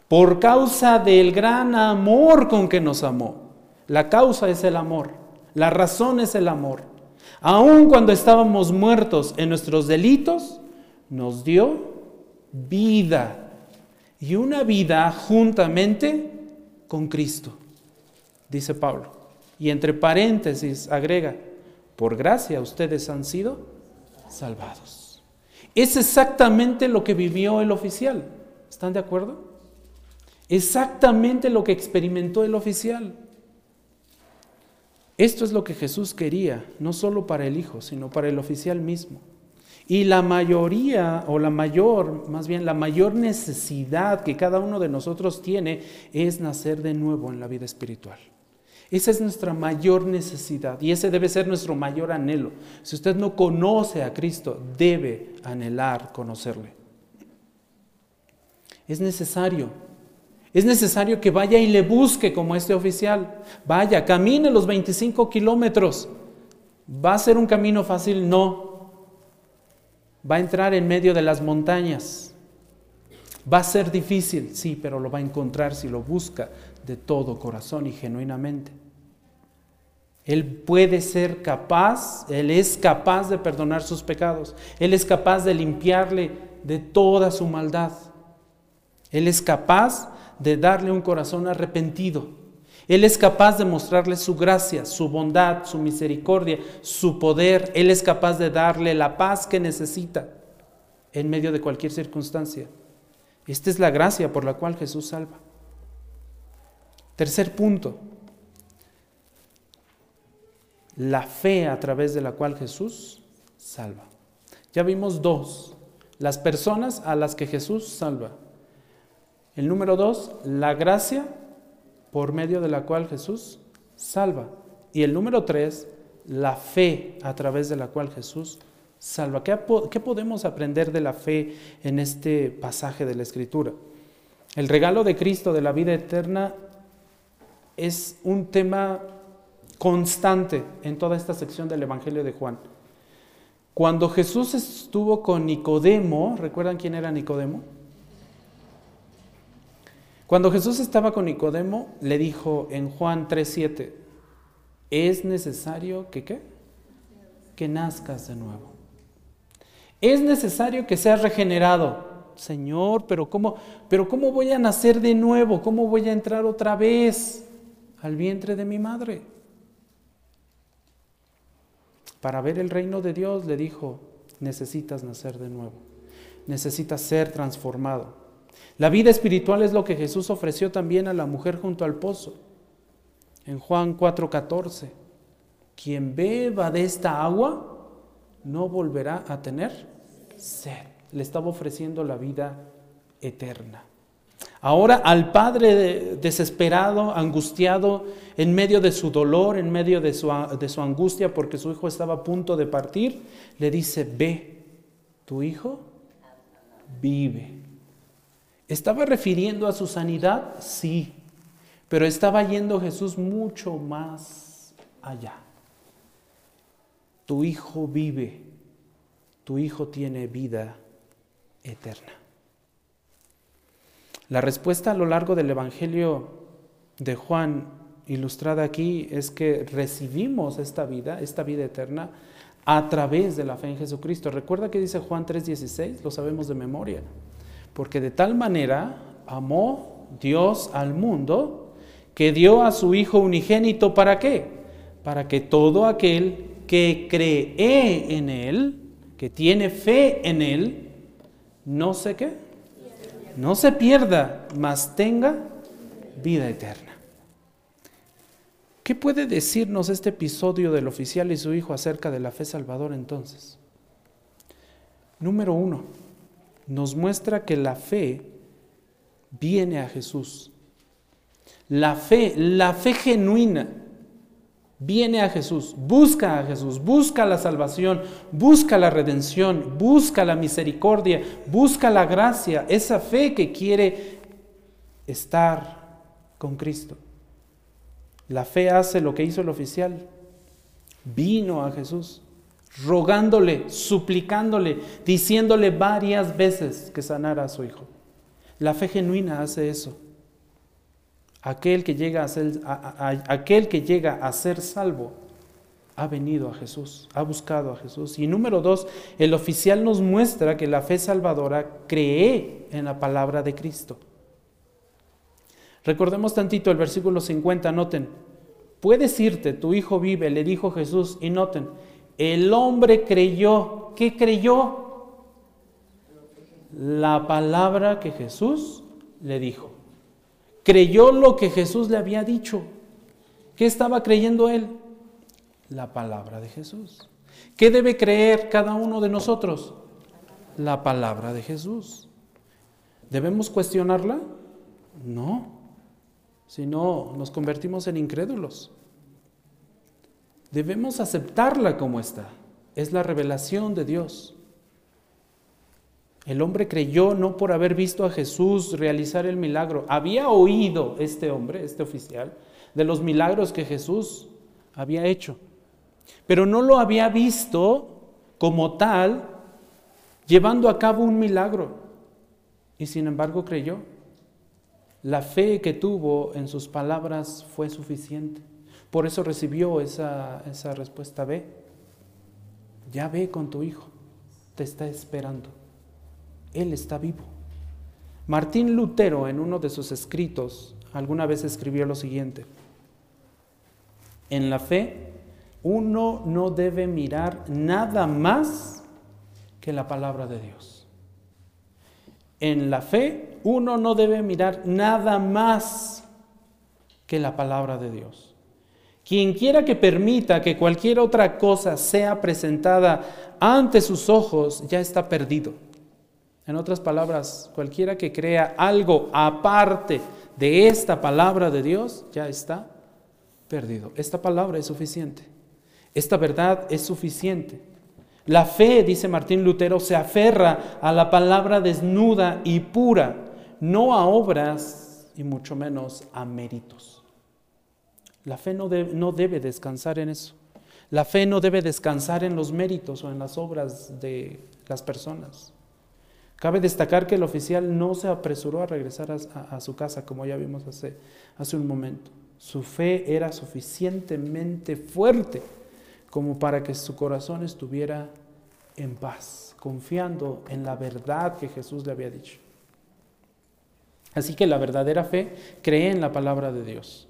por causa del gran amor con que nos amó. La causa es el amor, la razón es el amor. Aun cuando estábamos muertos en nuestros delitos, nos dio vida. Y una vida juntamente con Cristo, dice Pablo. Y entre paréntesis agrega, por gracia ustedes han sido salvados. Es exactamente lo que vivió el oficial. ¿Están de acuerdo? exactamente lo que experimentó el oficial. Esto es lo que Jesús quería, no solo para el Hijo, sino para el oficial mismo. Y la mayoría, o la mayor, más bien la mayor necesidad que cada uno de nosotros tiene es nacer de nuevo en la vida espiritual. Esa es nuestra mayor necesidad y ese debe ser nuestro mayor anhelo. Si usted no conoce a Cristo, debe anhelar conocerle. Es necesario es necesario que vaya y le busque como este oficial. Vaya, camine los 25 kilómetros. ¿Va a ser un camino fácil? No. Va a entrar en medio de las montañas. Va a ser difícil, sí, pero lo va a encontrar si lo busca de todo corazón y genuinamente. Él puede ser capaz, Él es capaz de perdonar sus pecados. Él es capaz de limpiarle de toda su maldad. Él es capaz de darle un corazón arrepentido. Él es capaz de mostrarle su gracia, su bondad, su misericordia, su poder. Él es capaz de darle la paz que necesita en medio de cualquier circunstancia. Esta es la gracia por la cual Jesús salva. Tercer punto, la fe a través de la cual Jesús salva. Ya vimos dos, las personas a las que Jesús salva. El número dos, la gracia por medio de la cual Jesús salva. Y el número tres, la fe a través de la cual Jesús salva. ¿Qué, podemos aprender de la fe en este pasaje de la Escritura? El regalo de Cristo de la vida eterna es un tema constante en toda esta sección del Evangelio de Juan. Cuando Jesús estuvo con Nicodemo, ¿recuerdan quién era Nicodemo? Cuando Jesús estaba con Nicodemo, le dijo en Juan 3:7, es necesario que qué? Que nazcas de nuevo. Es necesario que seas regenerado. Señor, pero ¿cómo, pero ¿cómo voy a nacer de nuevo? ¿Cómo voy a entrar otra vez al vientre de mi madre? Para ver el reino de Dios, le dijo, necesitas nacer de nuevo, necesitas ser transformado. La vida espiritual es lo que Jesús ofreció también a la mujer junto al pozo. En Juan 4:14, quien beba de esta agua no volverá a tener sed. Le estaba ofreciendo la vida eterna. Ahora al padre desesperado, angustiado, en medio de su dolor, en medio de su, de su, angustia porque su hijo estaba a punto de partir, le dice, ve, tu hijo vive. ¿Estaba refiriendo a su sanidad? Sí, pero estaba yendo Jesús mucho más allá. Tu hijo vive, tu hijo tiene vida eterna. La respuesta a lo largo del Evangelio de Juan, ilustrada aquí, es que recibimos esta vida, esta vida eterna, a través de la fe en Jesucristo. Recuerda que dice Juan 3:16, lo sabemos de memoria, porque de tal manera amó Dios al mundo que dio a su Hijo unigénito, ¿para qué? Para que todo aquel que cree en Él, que tiene fe en Él, no qué, no se pierda, mas tenga vida eterna. ¿Qué puede decirnos este episodio del oficial y su hijo acerca de la fe salvadora entonces? Número uno, nos muestra que la fe viene a Jesús. La fe, la fe genuina, viene a Jesús, busca a Jesús, busca la salvación, busca la redención, busca la misericordia, busca la gracia, esa fe que quiere estar con Cristo. La fe hace lo que hizo el oficial, vino a Jesús, rogándole, suplicándole, diciéndole varias veces que sanara a su hijo. La fe genuina hace eso. Aquel que llega a ser, salvo ha venido a Jesús, ha buscado a Jesús. Y número dos, el oficial nos muestra que la fe salvadora cree en la palabra de Cristo. Recordemos tantito el versículo 50, noten, puedes irte, tu hijo vive, le dijo Jesús, y noten, el hombre creyó, ¿qué creyó? La palabra que Jesús le dijo. Creyó lo que Jesús le había dicho. ¿Qué estaba creyendo él? La palabra de Jesús. ¿Qué debe creer cada uno de nosotros? La palabra de Jesús. ¿Debemos cuestionarla? No. Si no, nos convertimos en incrédulos. Debemos aceptarla como está. Es la revelación de Dios. El hombre creyó no por haber visto a Jesús realizar el milagro. Había oído este hombre, este oficial, de los milagros que Jesús había hecho. Pero no lo había visto como tal llevando a cabo un milagro. Y sin embargo creyó. La fe que tuvo en sus palabras fue suficiente. Por eso recibió esa, esa respuesta. Ve, ya ve con tu hijo, te está esperando. Él está vivo. Martín Lutero en uno de sus escritos alguna vez escribió lo siguiente. En la fe uno no debe mirar nada más que la palabra de Dios. En la fe uno no debe mirar nada más que la palabra de Dios. Quien quiera que permita que cualquier otra cosa sea presentada ante sus ojos ya está perdido. En otras palabras, cualquiera que crea algo aparte de esta palabra de Dios ya está perdido. Esta palabra es suficiente. Esta verdad es suficiente. La fe, dice Martín Lutero, se aferra a la palabra desnuda y pura, no a obras y mucho menos a méritos. La fe no debe, descansar en eso. La fe no debe descansar en los méritos o en las obras de las personas. Cabe destacar que el oficial no se apresuró a regresar a, su casa, como ya vimos hace un momento. Su fe era suficientemente fuerte como para que su corazón estuviera en paz, confiando en la verdad que Jesús le había dicho. Así que la verdadera fe cree en la palabra de Dios.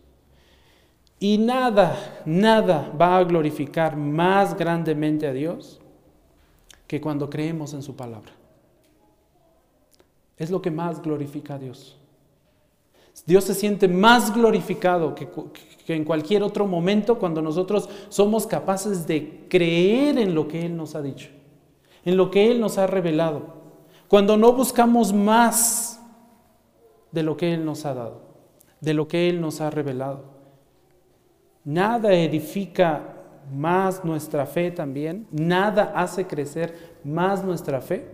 Y nada, nada va a glorificar más grandemente a Dios que cuando creemos en su palabra. Es lo que más glorifica a Dios. Dios se siente más glorificado que, en cualquier otro momento cuando nosotros somos capaces de creer en lo que Él nos ha dicho, en lo que Él nos ha revelado, cuando no buscamos más de lo que Él nos ha dado, de lo que Él nos ha revelado. Nada edifica más nuestra fe también, nada hace crecer más nuestra fe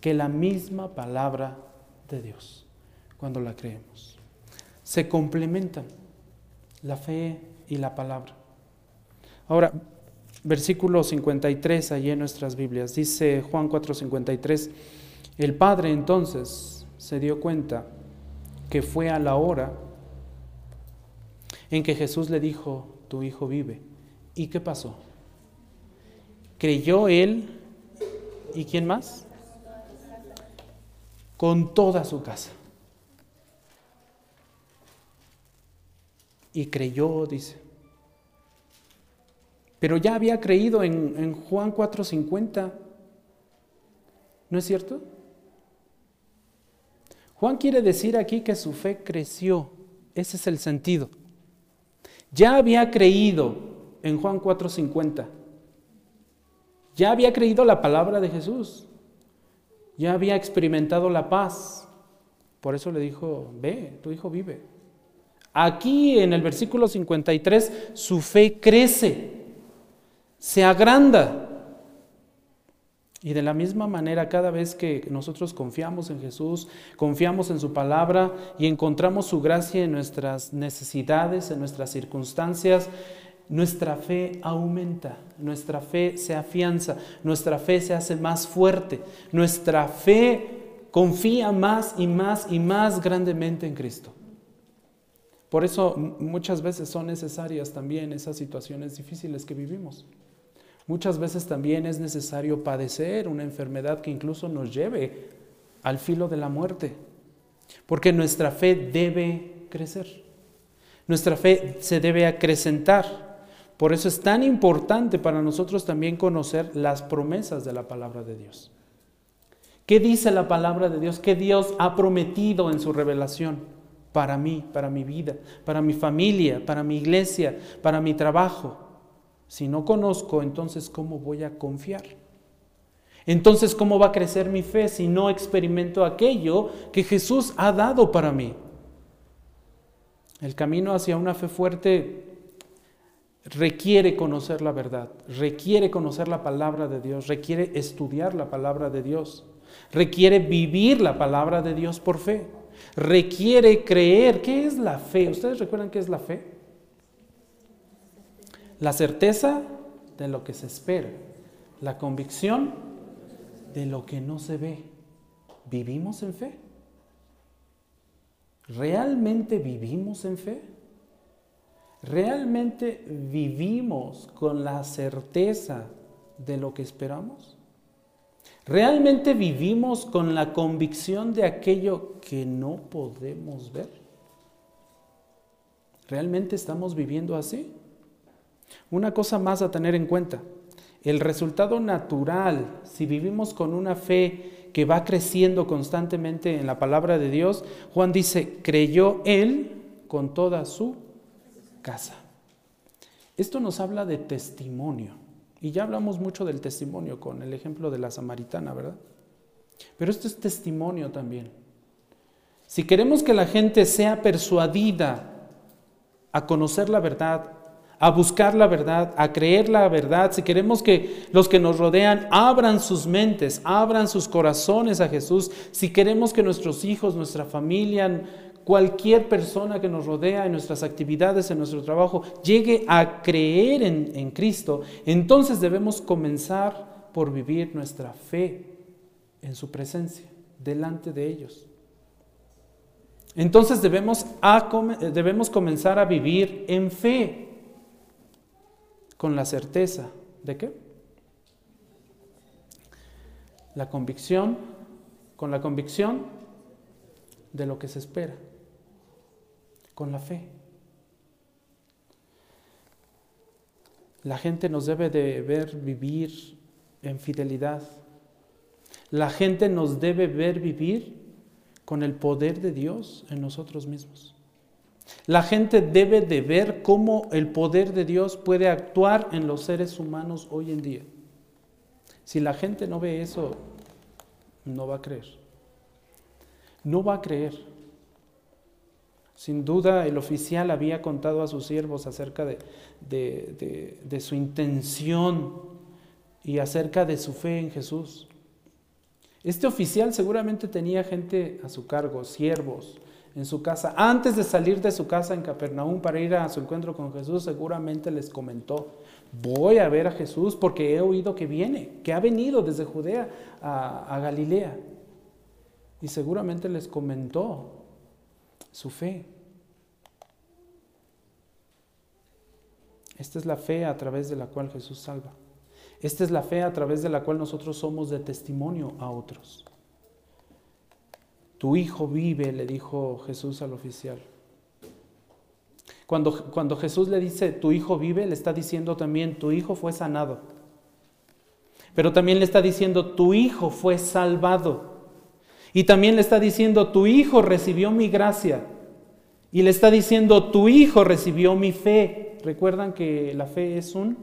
que la misma palabra de Dios cuando la creemos. Se complementan la fe y la palabra. Ahora, versículo 53 allí en nuestras Biblias, dice Juan 4:53, el Padre entonces se dio cuenta que fue a la hora en que Jesús le dijo, tu hijo vive. ¿Y qué pasó? Creyó él y quién más? Con toda su casa. Y creyó, dice. Pero ya había creído en, en Juan 4:50. ¿No es cierto? Juan quiere decir aquí que su fe creció. Ese es el sentido. Ya había creído en Juan 4:50. Ya había creído la palabra de Jesús. Ya había experimentado la paz. Por eso le dijo, ve, tu hijo vive. Aquí en el versículo 53, su fe crece, se agranda. Y de la misma manera, cada vez que nosotros confiamos en Jesús, confiamos en su palabra y encontramos su gracia en nuestras necesidades, en nuestras circunstancias, nuestra fe aumenta, nuestra fe se afianza, nuestra fe se hace más fuerte, nuestra fe confía más y más y más grandemente en Cristo. Por eso muchas veces son necesarias también esas situaciones difíciles que vivimos. Muchas veces también es necesario padecer una enfermedad que incluso nos lleve al filo de la muerte, porque nuestra fe debe crecer, nuestra fe se debe acrecentar. Por eso es tan importante para nosotros también conocer las promesas de la palabra de Dios. ¿Qué dice la palabra de Dios? ¿Qué Dios ha prometido en su revelación para mí, para mi vida, para mi familia, para mi iglesia, para mi trabajo? Si no conozco, entonces ¿cómo voy a confiar? Entonces, ¿cómo va a crecer mi fe si no experimento aquello que Jesús ha dado para mí? El camino hacia una fe fuerte requiere conocer la verdad, requiere conocer la palabra de Dios, requiere estudiar la palabra de Dios, requiere vivir la palabra de Dios por fe, requiere creer. ¿Qué es la fe? ¿Ustedes recuerdan qué es la fe? La certeza de lo que se espera, la convicción de lo que no se ve. ¿Vivimos en fe? ¿Realmente vivimos en fe? ¿Realmente vivimos con la certeza de lo que esperamos? ¿Realmente vivimos con la convicción de aquello que no podemos ver? ¿Realmente estamos viviendo así? Una cosa más a tener en cuenta, el resultado natural, si vivimos con una fe que va creciendo constantemente en la palabra de Dios, Juan dice, creyó él con toda su casa. Esto nos habla de testimonio. Y ya hablamos mucho del testimonio con el ejemplo de la samaritana, ¿verdad? Pero esto es testimonio también. Si queremos que la gente sea persuadida a conocer la verdad, a buscar la verdad, a creer la verdad, si queremos que los que nos rodean abran sus mentes, abran sus corazones a Jesús, si queremos que nuestros hijos, nuestra familia cualquier persona que nos rodea en nuestras actividades, en nuestro trabajo, llegue a creer en, en Cristo, entonces debemos comenzar por vivir nuestra fe en su presencia, delante de ellos. Entonces debemos, debemos comenzar a vivir en fe, con la certeza de qué? La convicción, con la convicción de lo que se espera, con la fe. La gente nos debe de ver vivir en fidelidad. La gente nos debe ver vivir con el poder de Dios en nosotros mismos. La gente debe de ver cómo el poder de Dios puede actuar en los seres humanos hoy en día. Si la gente no ve eso, no va a creer. No va a creer. Sin duda el oficial había contado a sus siervos acerca de, de su intención y acerca de su fe en Jesús. Este oficial seguramente tenía gente a su cargo, siervos en su casa. Antes de salir de su casa en Capernaum para ir a su encuentro con Jesús, seguramente les comentó, voy a ver a Jesús porque he oído que viene, que ha venido desde Judea a, a Galilea. Y seguramente les comentó su fe. Esta es la fe a través de la cual Jesús salva. Esta es la fe a través de la cual nosotros somos de testimonio a otros. Tu hijo vive, le dijo Jesús al oficial. Cuando, cuando, Jesús le dice, tu hijo vive, le está diciendo también, tu hijo fue sanado. Pero también le está diciendo, tu hijo fue salvado. Y también le está diciendo, tu hijo recibió mi gracia. Y le está diciendo, tu hijo recibió mi fe. Recuerdan que la fe es un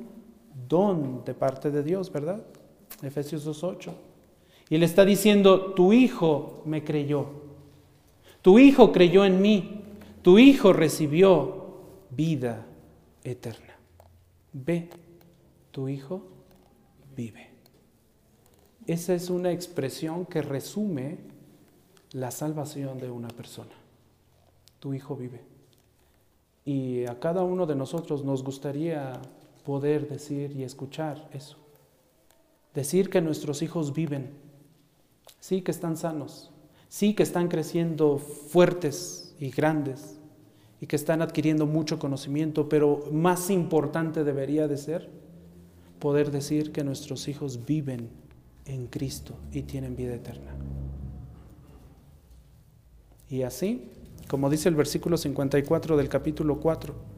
don de parte de Dios, ¿verdad? Efesios 2.8. Y le está diciendo, tu hijo me creyó, tu hijo creyó en mí, tu hijo recibió vida eterna. Ve, tu hijo vive. Esa es una expresión que resume la salvación de una persona. Tu hijo vive. Y a cada uno de nosotros nos gustaría poder decir y escuchar eso. Decir que nuestros hijos viven, sí que están sanos, sí que están creciendo fuertes y grandes y que están adquiriendo mucho conocimiento, pero más importante debería de ser poder decir que nuestros hijos viven en Cristo y tienen vida eterna. Y así, como dice el versículo 54 del capítulo 4,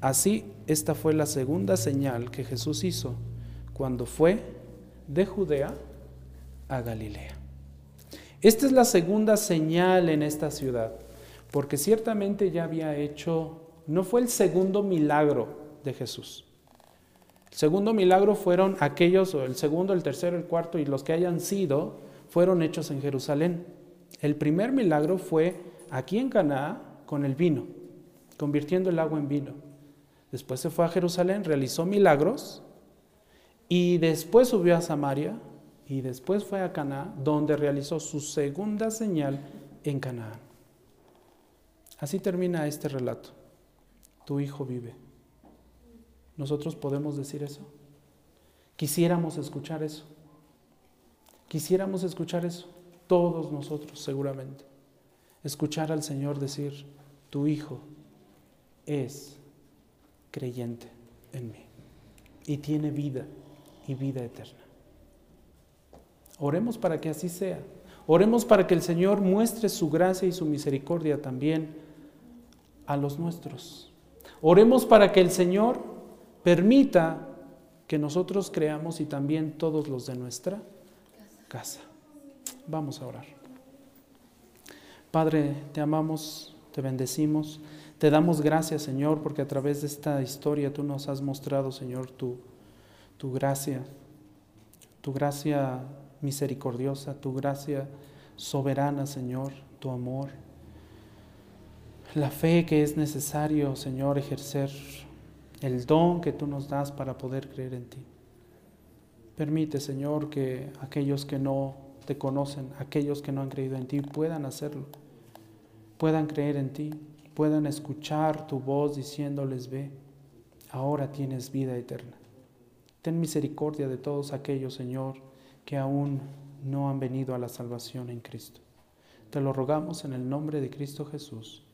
Así, esta fue la segunda señal que Jesús hizo cuando fue de Judea a Galilea. Esta es la segunda señal en esta ciudad, porque ciertamente ya había hecho, no fue el segundo milagro de Jesús. El segundo milagro fueron aquellos, o el segundo, el tercero, el cuarto y los que hayan sido, fueron hechos en Jerusalén. El primer milagro fue aquí en Canaá con el vino, convirtiendo el agua en vino. Después se fue a Jerusalén, realizó milagros y después subió a Samaria y después fue a Canaán, donde realizó su segunda señal en Canaán. Así termina este relato. Tu hijo vive. ¿Nosotros podemos decir eso? Quisiéramos escuchar eso. Quisiéramos escuchar eso. Todos nosotros seguramente. Escuchar al Señor decir, tu hijo es creyente en mí y tiene vida y vida eterna. Oremos para que así sea. Oremos para que el Señor muestre su gracia y su misericordia también a los nuestros. Oremos para que el Señor permita que nosotros creamos y también todos los de nuestra casa. Vamos a orar. Padre, te amamos, te bendecimos. Te damos gracias, Señor, porque a través de esta historia tú nos has mostrado, Señor, tu, tu gracia, tu gracia misericordiosa, tu gracia soberana, Señor, tu amor, la fe que es necesario, Señor, ejercer, el don que tú nos das para poder creer en ti. Permite, Señor, que aquellos que no te conocen, aquellos que no han creído en ti, puedan hacerlo puedan creer en ti, puedan escuchar tu voz diciéndoles, ve, ahora tienes vida eterna. Ten misericordia de todos aquellos, Señor, que aún no han venido a la salvación en Cristo. Te lo rogamos en el nombre de Cristo Jesús.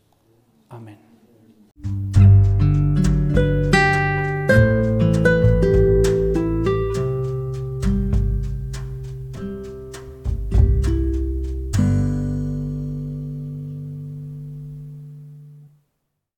Amén.